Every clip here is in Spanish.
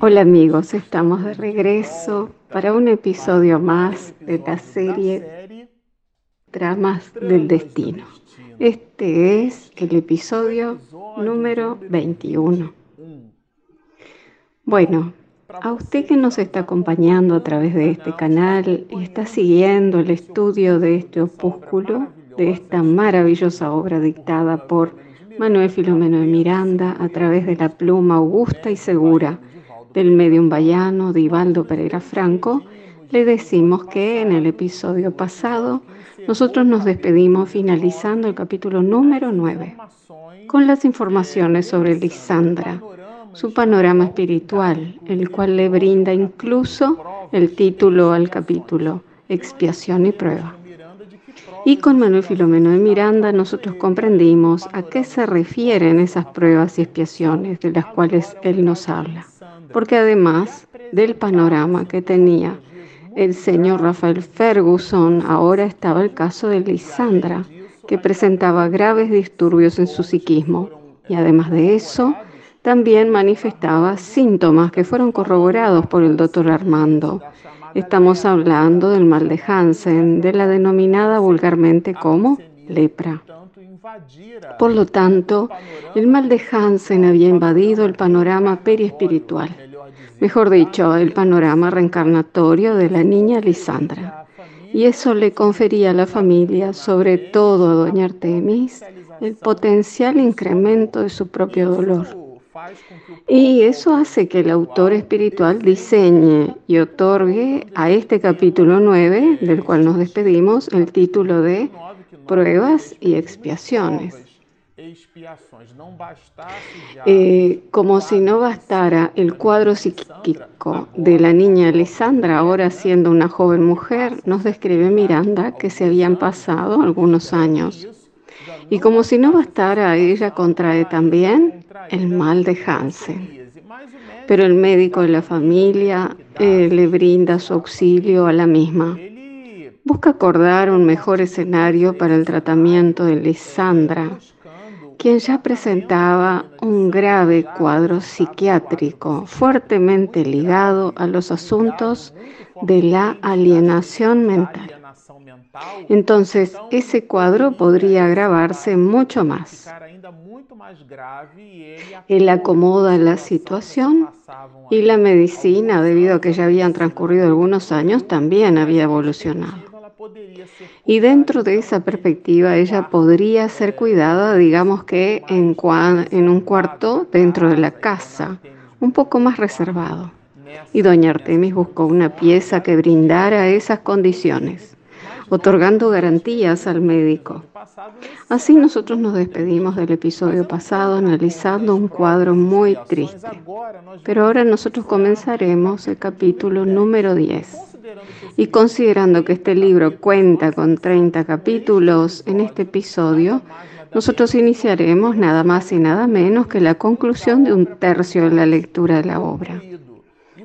Hola amigos, estamos de regreso para un episodio más de la serie Tramas del Destino. Este es el episodio número 21. Bueno, a usted que nos está acompañando a través de este canal y está siguiendo el estudio de este opúsculo, de esta maravillosa obra dictada por Manuel Filomeno de Miranda a través de la pluma augusta y segura del medium bayano Divaldo Pereira Franco, le decimos que en el episodio pasado nosotros nos despedimos finalizando el capítulo número 9 con las informaciones sobre Lisandra, su panorama espiritual, el cual le brinda incluso el título al capítulo, Expiación y Prueba. Y con Manuel Filomeno de Miranda nosotros comprendimos a qué se refieren esas pruebas y expiaciones de las cuales él nos habla. Porque además del panorama que tenía el señor Rafael Ferguson, ahora estaba el caso de Lisandra, que presentaba graves disturbios en su psiquismo. Y además de eso, también manifestaba síntomas que fueron corroborados por el doctor Armando. Estamos hablando del mal de Hansen, de la denominada vulgarmente como lepra. Por lo tanto, el mal de Hansen había invadido el panorama periespiritual, mejor dicho, el panorama reencarnatorio de la niña Lisandra. Y eso le confería a la familia, sobre todo a doña Artemis, el potencial incremento de su propio dolor. Y eso hace que el autor espiritual diseñe y otorgue a este capítulo 9, del cual nos despedimos, el título de Pruebas y expiaciones. Eh, como si no bastara el cuadro psíquico de la niña Lisandra, ahora siendo una joven mujer, nos describe Miranda que se habían pasado algunos años y como si no bastara, ella contrae también el mal de Hansen. Pero el médico de la familia eh, le brinda su auxilio a la misma. Busca acordar un mejor escenario para el tratamiento de Lisandra, quien ya presentaba un grave cuadro psiquiátrico fuertemente ligado a los asuntos de la alienación mental. Entonces, ese cuadro podría agravarse mucho más. Él acomoda la situación y la medicina, debido a que ya habían transcurrido algunos años, también había evolucionado. Y dentro de esa perspectiva, ella podría ser cuidada, digamos que en, en un cuarto dentro de la casa, un poco más reservado. Y doña Artemis buscó una pieza que brindara esas condiciones otorgando garantías al médico. Así nosotros nos despedimos del episodio pasado analizando un cuadro muy triste. Pero ahora nosotros comenzaremos el capítulo número 10. Y considerando que este libro cuenta con 30 capítulos en este episodio, nosotros iniciaremos nada más y nada menos que la conclusión de un tercio de la lectura de la obra.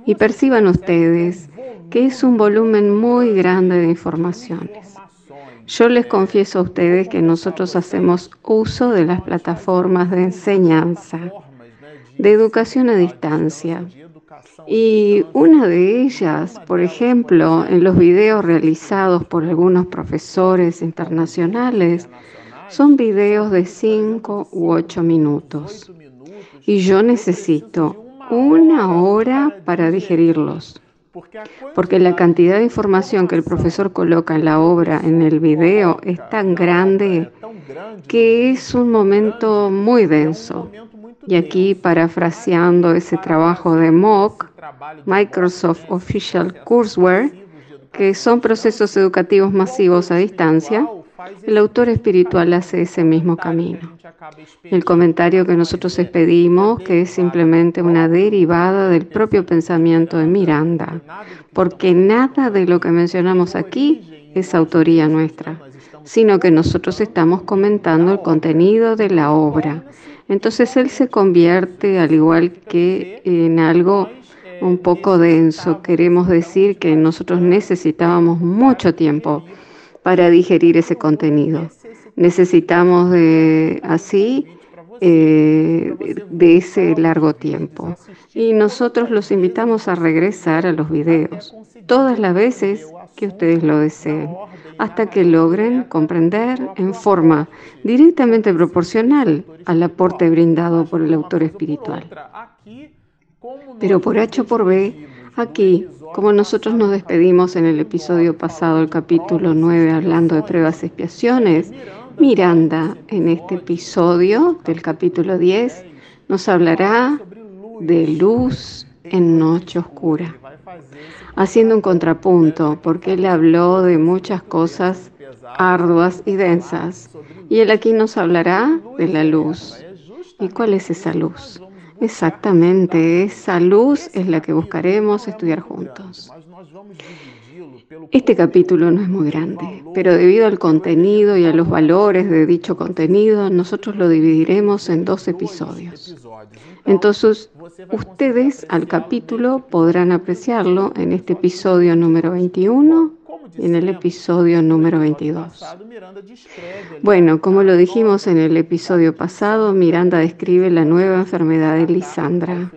Y perciban ustedes que es un volumen muy grande de informaciones. Yo les confieso a ustedes que nosotros hacemos uso de las plataformas de enseñanza, de educación a distancia. Y una de ellas, por ejemplo, en los videos realizados por algunos profesores internacionales, son videos de 5 u 8 minutos. Y yo necesito una hora para digerirlos. Porque la cantidad de información que el profesor coloca en la obra, en el video, es tan grande que es un momento muy denso. Y aquí, parafraseando ese trabajo de MOOC, Microsoft Official Courseware, que son procesos educativos masivos a distancia, el autor espiritual hace ese mismo camino. El comentario que nosotros expedimos, que es simplemente una derivada del propio pensamiento de Miranda, porque nada de lo que mencionamos aquí es autoría nuestra, sino que nosotros estamos comentando el contenido de la obra. Entonces él se convierte, al igual que en algo un poco denso, queremos decir que nosotros necesitábamos mucho tiempo para digerir ese contenido. Necesitamos de, así eh, de ese largo tiempo. Y nosotros los invitamos a regresar a los videos todas las veces que ustedes lo deseen, hasta que logren comprender en forma directamente proporcional al aporte brindado por el autor espiritual. Pero por H o por B, aquí, como nosotros nos despedimos en el episodio pasado, el capítulo 9, hablando de pruebas y expiaciones, Miranda, en este episodio del capítulo 10, nos hablará de luz en noche oscura, haciendo un contrapunto, porque él habló de muchas cosas arduas y densas, y él aquí nos hablará de la luz. ¿Y cuál es esa luz? Exactamente, esa luz es la que buscaremos estudiar juntos. Este capítulo no es muy grande, pero debido al contenido y a los valores de dicho contenido, nosotros lo dividiremos en dos episodios. Entonces, ustedes al capítulo podrán apreciarlo en este episodio número 21 y en el episodio número 22. Bueno, como lo dijimos en el episodio pasado, Miranda describe la nueva enfermedad de Lisandra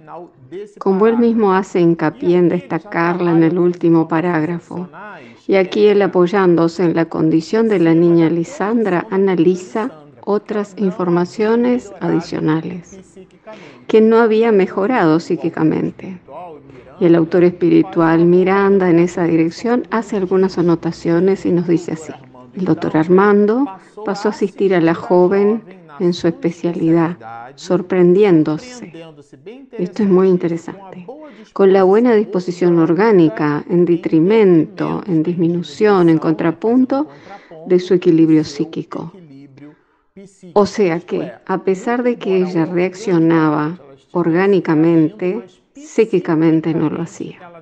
como él mismo hace hincapié en destacarla en el último parágrafo. Y aquí él apoyándose en la condición de la niña Lisandra, analiza otras informaciones adicionales que no había mejorado psíquicamente. Y el autor espiritual Miranda en esa dirección hace algunas anotaciones y nos dice así. El doctor Armando pasó a asistir a la joven en su especialidad, sorprendiéndose. Esto es muy interesante. Con la buena disposición orgánica, en detrimento, en disminución, en contrapunto de su equilibrio psíquico. O sea que, a pesar de que ella reaccionaba orgánicamente, psíquicamente no lo hacía.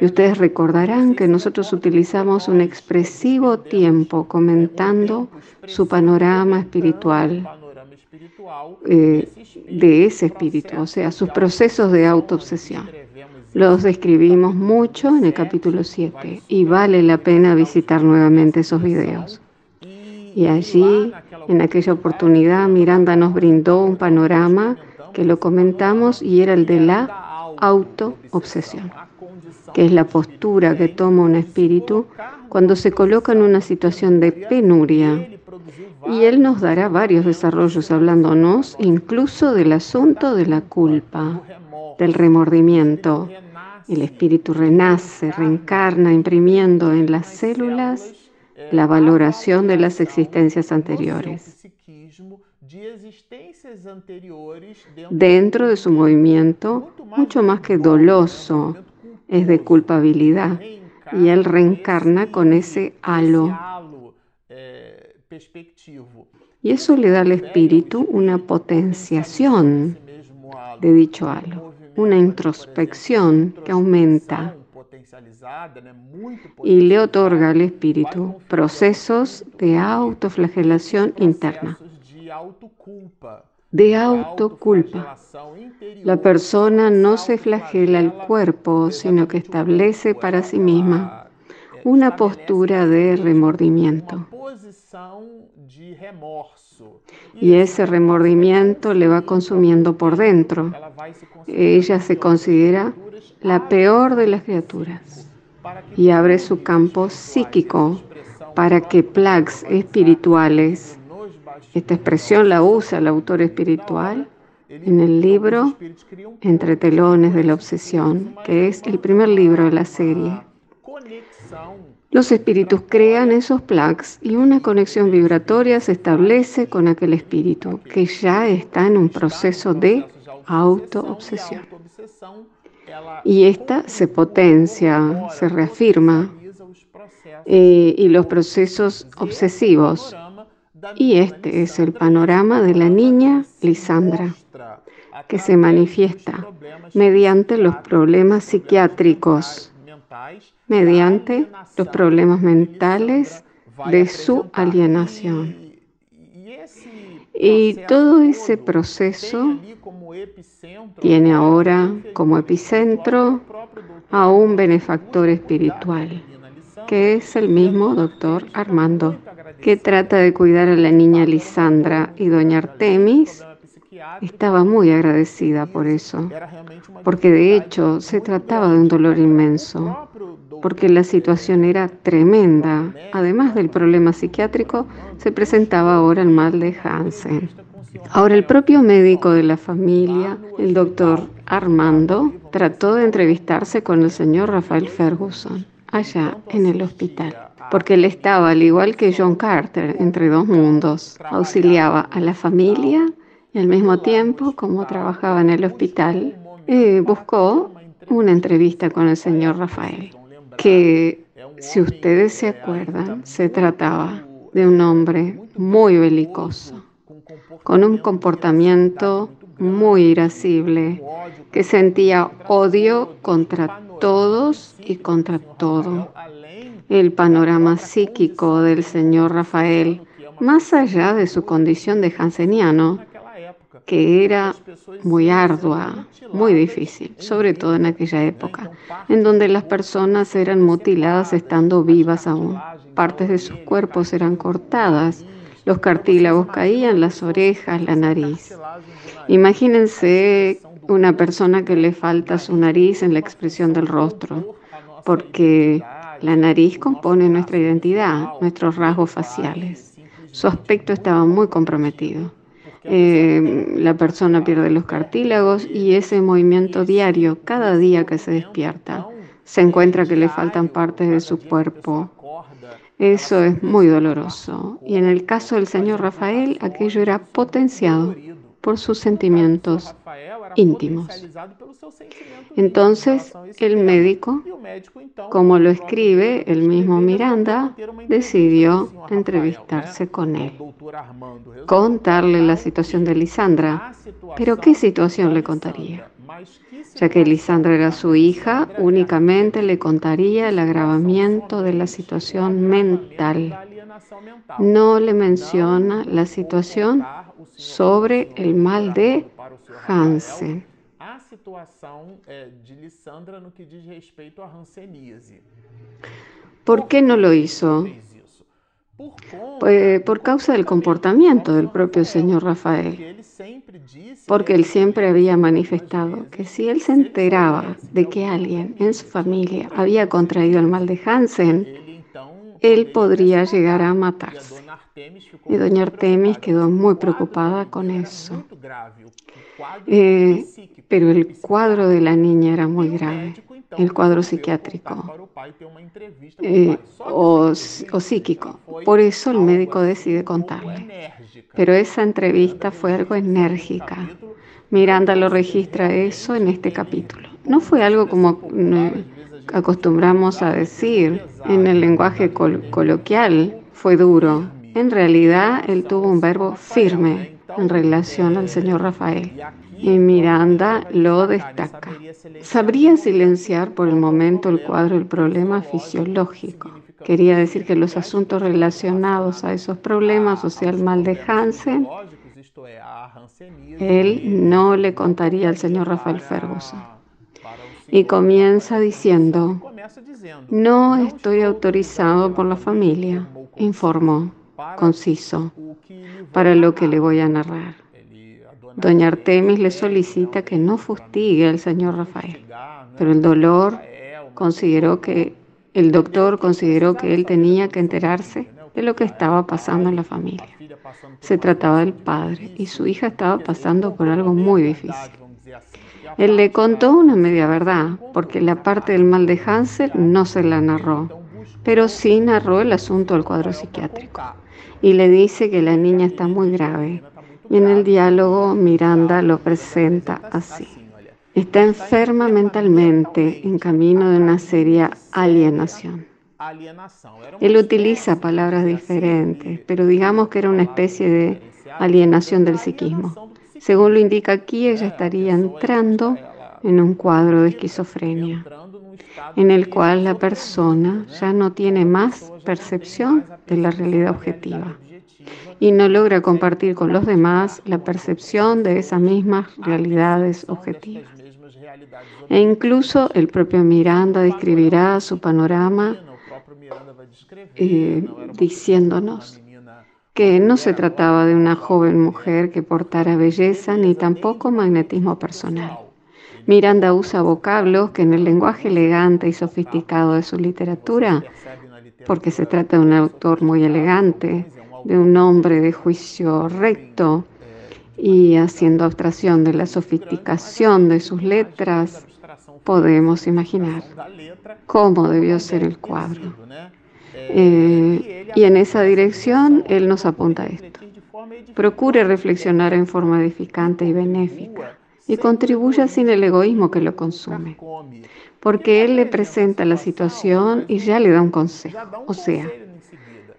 Y ustedes recordarán que nosotros utilizamos un expresivo tiempo comentando su panorama espiritual eh, de ese espíritu, o sea, sus procesos de autoobsesión. Los describimos mucho en el capítulo 7 y vale la pena visitar nuevamente esos videos. Y allí, en aquella oportunidad, Miranda nos brindó un panorama que lo comentamos y era el de la autoobsesión que es la postura que toma un espíritu cuando se coloca en una situación de penuria. Y Él nos dará varios desarrollos hablándonos incluso del asunto de la culpa, del remordimiento. El espíritu renace, reencarna, imprimiendo en las células la valoración de las existencias anteriores. Dentro de su movimiento, mucho más que doloso, es de culpabilidad. Y él reencarna con ese halo. Y eso le da al espíritu una potenciación de dicho halo, una introspección que aumenta. Y le otorga al espíritu procesos de autoflagelación interna de autoculpa. La persona no se flagela el cuerpo, sino que establece para sí misma una postura de remordimiento. Y ese remordimiento le va consumiendo por dentro. Ella se considera la peor de las criaturas y abre su campo psíquico para que plags espirituales esta expresión la usa el autor espiritual en el libro Entre telones de la obsesión, que es el primer libro de la serie. Los espíritus crean esos plaques y una conexión vibratoria se establece con aquel espíritu que ya está en un proceso de autoobsesión. Y esta se potencia, se reafirma, eh, y los procesos obsesivos y este es el panorama de la niña Lisandra, que se manifiesta mediante los problemas psiquiátricos, mediante los problemas mentales de su alienación. Y todo ese proceso tiene ahora como epicentro a un benefactor espiritual, que es el mismo doctor Armando que trata de cuidar a la niña Lisandra y doña Artemis estaba muy agradecida por eso, porque de hecho se trataba de un dolor inmenso, porque la situación era tremenda. Además del problema psiquiátrico, se presentaba ahora el mal de Hansen. Ahora el propio médico de la familia, el doctor Armando, trató de entrevistarse con el señor Rafael Ferguson allá en el hospital, porque él estaba, al igual que John Carter, entre dos mundos. Auxiliaba a la familia y al mismo tiempo, como trabajaba en el hospital, eh, buscó una entrevista con el señor Rafael, que si ustedes se acuerdan, se trataba de un hombre muy belicoso, con un comportamiento muy irascible, que sentía odio contra todos y contra todo. El panorama psíquico del señor Rafael, más allá de su condición de janseniano, que era muy ardua, muy difícil, sobre todo en aquella época, en donde las personas eran mutiladas estando vivas aún. Partes de sus cuerpos eran cortadas, los cartílagos caían, las orejas, la nariz. Imagínense una persona que le falta su nariz en la expresión del rostro, porque la nariz compone nuestra identidad, nuestros rasgos faciales. Su aspecto estaba muy comprometido. Eh, la persona pierde los cartílagos y ese movimiento diario, cada día que se despierta, se encuentra que le faltan partes de su cuerpo. Eso es muy doloroso. Y en el caso del señor Rafael, aquello era potenciado por sus sentimientos íntimos. Entonces, el médico, como lo escribe el mismo Miranda, decidió entrevistarse con él, contarle la situación de Lisandra. Pero ¿qué situación le contaría? Ya que Lisandra era su hija, únicamente le contaría el agravamiento de la situación mental. No le menciona la situación sobre el mal de Hansen. A situação de Lissandra no que diz respeito à hanseníase. ¿Por qué no lo hizo? Pues por causa del comportamiento del propio señor Rafael, porque él siempre había manifestado que si él se enteraba de que alguien en su familia había contraído el mal de Hansen, él podría llegar a matarse. Y doña Artemis quedó muy preocupada con eso. Eh, pero el cuadro de la niña era muy grave, el cuadro psiquiátrico eh, o, o psíquico. Por eso el médico decide contarle. Pero esa entrevista fue algo enérgica. Miranda lo registra eso en este capítulo. No fue algo como acostumbramos a decir en el lenguaje coloquial, fue duro. En realidad, él tuvo un verbo firme en relación al señor Rafael. Y Miranda lo destaca. Sabría silenciar por el momento el cuadro del problema fisiológico. Quería decir que los asuntos relacionados a esos problemas, o sea, el mal de Hansen, él no le contaría al señor Rafael Ferguson. Y comienza diciendo, no estoy autorizado por la familia, informó conciso para lo que le voy a narrar. Doña Artemis le solicita que no fustigue al señor Rafael, pero el dolor consideró que el doctor consideró que él tenía que enterarse de lo que estaba pasando en la familia. Se trataba del padre y su hija estaba pasando por algo muy difícil. Él le contó una media verdad, porque la parte del mal de Hansel no se la narró, pero sí narró el asunto del cuadro psiquiátrico y le dice que la niña está muy grave. Y en el diálogo Miranda lo presenta así. Está enferma mentalmente en camino de una seria alienación. Él utiliza palabras diferentes, pero digamos que era una especie de alienación del psiquismo. Según lo indica aquí, ella estaría entrando en un cuadro de esquizofrenia, en el cual la persona ya no tiene más percepción de la realidad objetiva y no logra compartir con los demás la percepción de esas mismas realidades objetivas. E incluso el propio Miranda describirá su panorama eh, diciéndonos que no se trataba de una joven mujer que portara belleza ni tampoco magnetismo personal. Miranda usa vocablos que en el lenguaje elegante y sofisticado de su literatura, porque se trata de un autor muy elegante, de un hombre de juicio recto, y haciendo abstracción de la sofisticación de sus letras, podemos imaginar cómo debió ser el cuadro. Eh, y en esa dirección Él nos apunta esto. Procure reflexionar en forma edificante y benéfica y contribuya sin el egoísmo que lo consume, porque Él le presenta la situación y ya le da un consejo. O sea,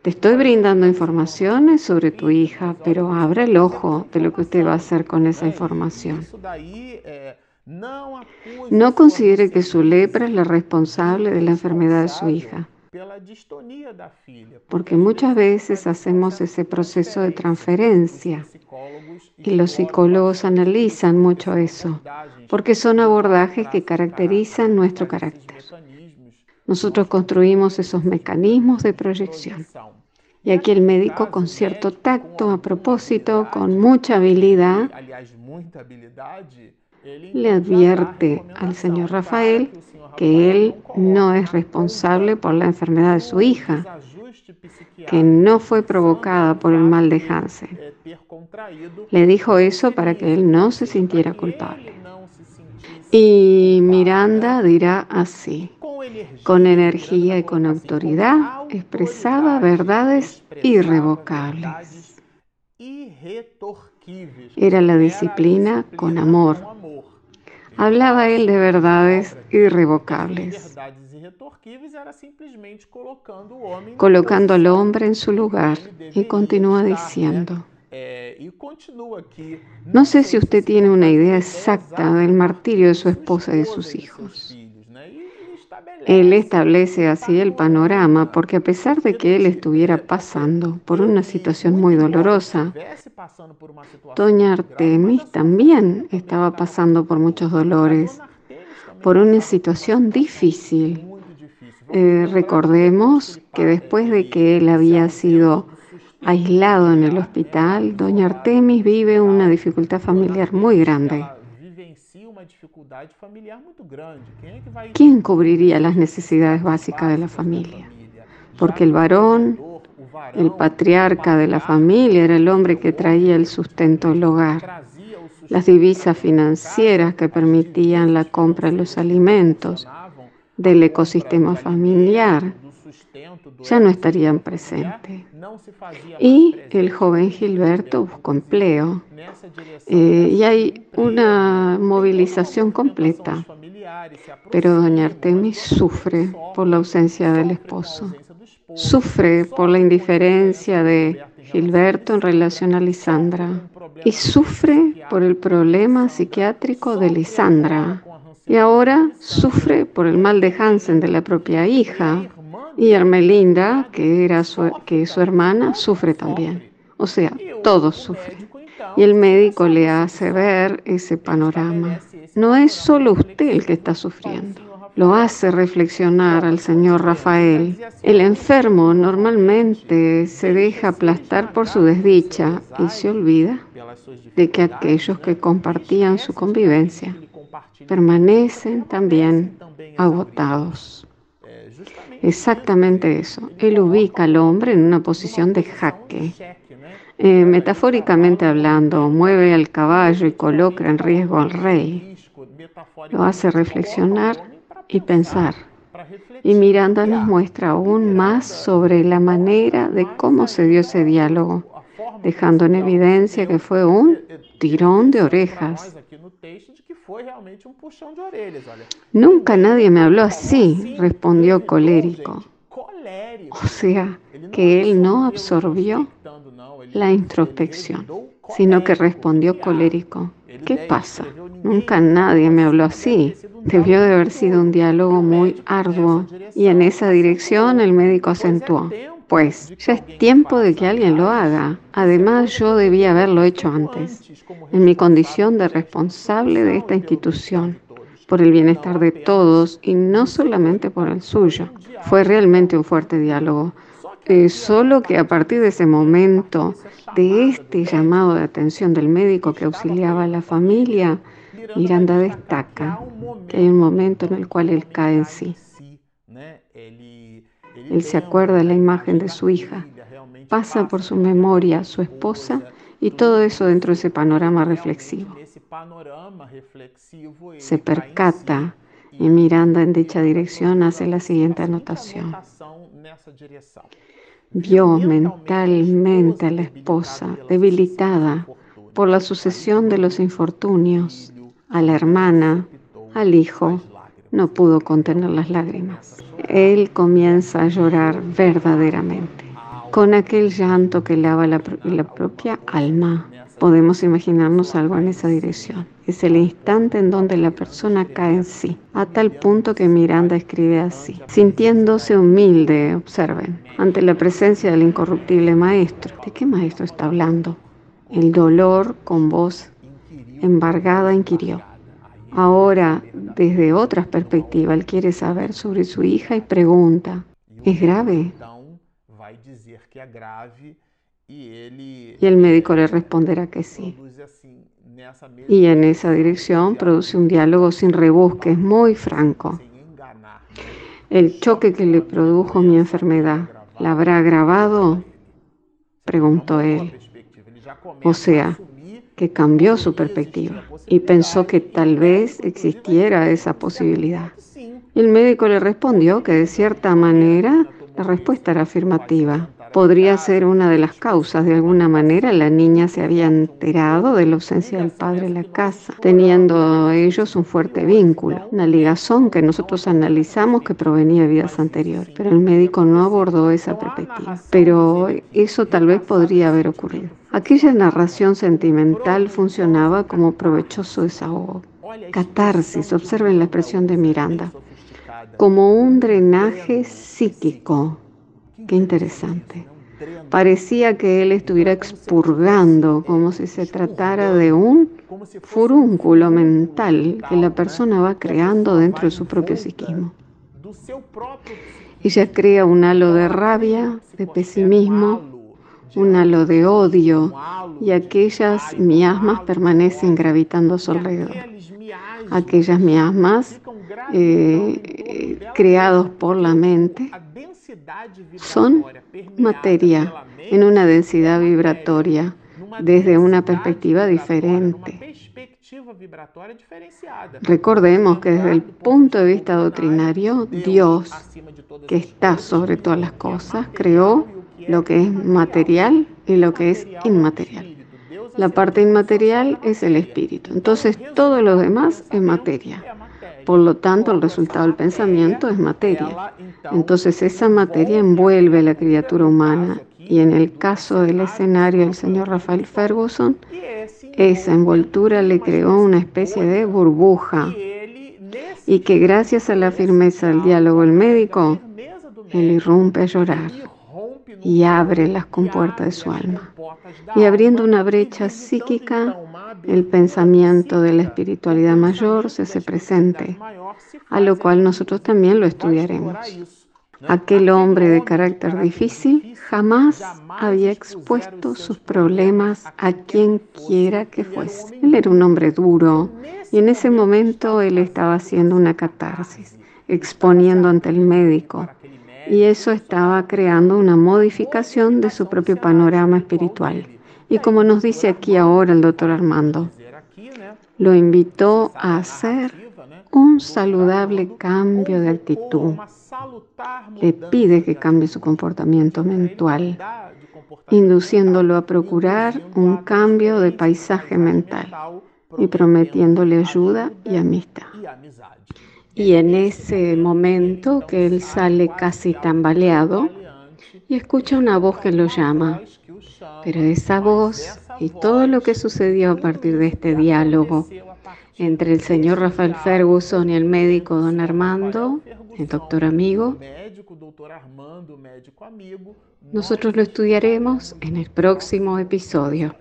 te estoy brindando informaciones sobre tu hija, pero abra el ojo de lo que usted va a hacer con esa información. No considere que su lepra es la responsable de la enfermedad de su hija porque muchas veces hacemos ese proceso de transferencia y los psicólogos analizan mucho eso, porque son abordajes que caracterizan nuestro carácter. Nosotros construimos esos mecanismos de proyección. Y aquí el médico con cierto tacto, a propósito, con mucha habilidad, le advierte al señor Rafael que él no es responsable por la enfermedad de su hija, que no fue provocada por el mal de Hansen. Le dijo eso para que él no se sintiera culpable. Y Miranda dirá así, con energía y con autoridad, expresaba verdades irrevocables. Era la disciplina con amor Hablaba él de verdades irrevocables, colocando al hombre en su lugar y continúa diciendo, no sé si usted tiene una idea exacta del martirio de su esposa y de sus hijos. Él establece así el panorama porque a pesar de que él estuviera pasando por una situación muy dolorosa, Doña Artemis también estaba pasando por muchos dolores, por una situación difícil. Eh, recordemos que después de que él había sido aislado en el hospital, Doña Artemis vive una dificultad familiar muy grande. ¿Quién cubriría las necesidades básicas de la familia? Porque el varón, el patriarca de la familia, era el hombre que traía el sustento del hogar, las divisas financieras que permitían la compra de los alimentos, del ecosistema familiar, ya no estarían presentes. Y el joven Gilberto buscó empleo. Eh, y hay una movilización completa. Pero doña Artemis sufre por la ausencia del esposo. Sufre por la indiferencia de Gilberto en relación a Lisandra. Y sufre por el problema psiquiátrico de Lisandra. Y ahora sufre por el mal de Hansen de la propia hija, y Hermelinda, que era su, que su hermana, sufre también. O sea, todos sufren. Y el médico le hace ver ese panorama. No es solo usted el que está sufriendo. Lo hace reflexionar al señor Rafael. El enfermo normalmente se deja aplastar por su desdicha y se olvida de que aquellos que compartían su convivencia permanecen también agotados. Exactamente eso. Él ubica al hombre en una posición de jaque. Eh, metafóricamente hablando, mueve al caballo y coloca en riesgo al rey. Lo hace reflexionar y pensar. Y Miranda nos muestra aún más sobre la manera de cómo se dio ese diálogo, dejando en evidencia que fue un tirón de orejas. Nunca nadie me habló así, respondió colérico. O sea, que él no absorbió la introspección, sino que respondió colérico. ¿Qué pasa? Nunca nadie me habló así. Debió de haber sido un diálogo muy arduo y en esa dirección el médico acentuó. Pues ya es tiempo de que alguien lo haga. Además, yo debía haberlo hecho antes, en mi condición de responsable de esta institución, por el bienestar de todos y no solamente por el suyo. Fue realmente un fuerte diálogo, Eh, solo que a partir de ese momento, de este llamado de atención del médico que auxiliaba a la familia, Miranda destaca que hay un momento en el cual él cae en sí. Él se acuerda de la imagen de su hija, pasa por su memoria su esposa y todo eso dentro de ese panorama reflexivo. Se percata y Miranda en dicha dirección hace la siguiente anotación. Vio mentalmente a la esposa debilitada por la sucesión de los infortunios, a la hermana, al hijo, no pudo contener las lágrimas. Él comienza a llorar verdaderamente, con aquel llanto que lava la, propia alma. Podemos imaginarnos algo en esa dirección. Es el instante en donde la persona cae en sí, a tal punto que Miranda escribe así, sintiéndose humilde, observen, ante la presencia del incorruptible maestro. ¿De qué maestro está hablando? El dolor con voz embargada inquirió. Ahora, desde otras perspectivas, él quiere saber sobre su hija y pregunta, ¿es grave? Y el médico le responderá que sí. Y en esa dirección produce un diálogo sin rebusques, muy franco. ¿El choque que le produjo mi enfermedad la habrá agravado? Preguntó él. O sea, que cambió su perspectiva y pensó que tal vez existiera esa posibilidad. El médico le respondió que de cierta manera la respuesta era afirmativa. Podría ser una de las causas. De alguna manera la niña se había enterado de la ausencia del padre en la casa, teniendo ellos un fuerte vínculo, una ligazón que nosotros analizamos que provenía de vidas anteriores. Pero el médico no abordó esa perspectiva. Pero eso tal vez podría haber ocurrido. Aquella narración sentimental funcionaba como provechoso desahogo. Catarsis, observen la expresión de Miranda, como un drenaje psíquico. Qué interesante. Parecía que él estuviera expurgando, como si se tratara de un furúnculo mental que la persona va creando dentro de su propio psiquismo. Ella crea un halo de rabia, de pesimismo, un halo de odio y aquellas miasmas permanecen gravitando a su alrededor. Aquellas miasmas eh, creados por la mente son materia en una densidad vibratoria desde una perspectiva diferente. Recordemos que desde el punto de vista doctrinario, Dios, que está sobre todas las cosas, creó lo que es material y lo que es inmaterial. La parte inmaterial es el espíritu. Entonces todo lo demás es materia. Por lo tanto, el resultado del pensamiento es materia. Entonces esa materia envuelve a la criatura humana. Y en el caso del escenario del señor Rafael Ferguson, esa envoltura le creó una especie de burbuja. Y que gracias a la firmeza del diálogo del médico, él irrumpe a llorar y abre las compuertas de su alma. Y abriendo una brecha psíquica, el pensamiento de la espiritualidad mayor se hace presente, a lo cual nosotros también lo estudiaremos. Aquel hombre de carácter difícil jamás había expuesto sus problemas a quien quiera que fuese. Él era un hombre duro y en ese momento él estaba haciendo una catarsis, exponiendo ante el médico y eso estaba creando una modificación de su propio panorama espiritual. Y como nos dice aquí ahora el doctor Armando, lo invitó a hacer un saludable cambio de actitud. Le pide que cambie su comportamiento mental, induciéndolo a procurar un cambio de paisaje mental y prometiéndole ayuda y amistad. Y en ese momento que él sale casi tambaleado y escucha una voz que lo llama. Pero esa voz y todo lo que sucedió a partir de este diálogo entre el señor Rafael Ferguson y el médico don Armando, el doctor amigo, nosotros lo estudiaremos en el próximo episodio.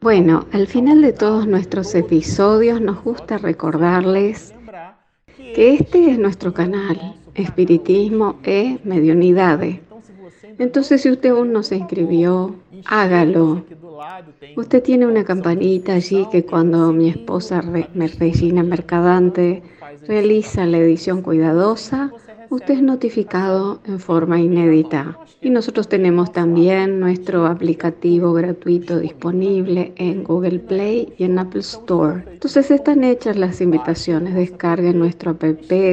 Bueno, al final de todos nuestros episodios nos gusta recordarles que este es nuestro canal, Espiritismo e Mediunidades. Entonces, si usted aún no se inscribió, hágalo. Usted tiene una campanita allí que cuando mi esposa Regina Mercadante realiza la edición cuidadosa, usted es notificado en forma inédita. Y nosotros tenemos también nuestro aplicativo gratuito disponible en Google Play y en Apple Store. Entonces están hechas las invitaciones. Descarguen nuestro app,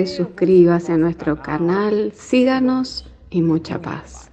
suscríbase a nuestro canal, síganos y mucha paz.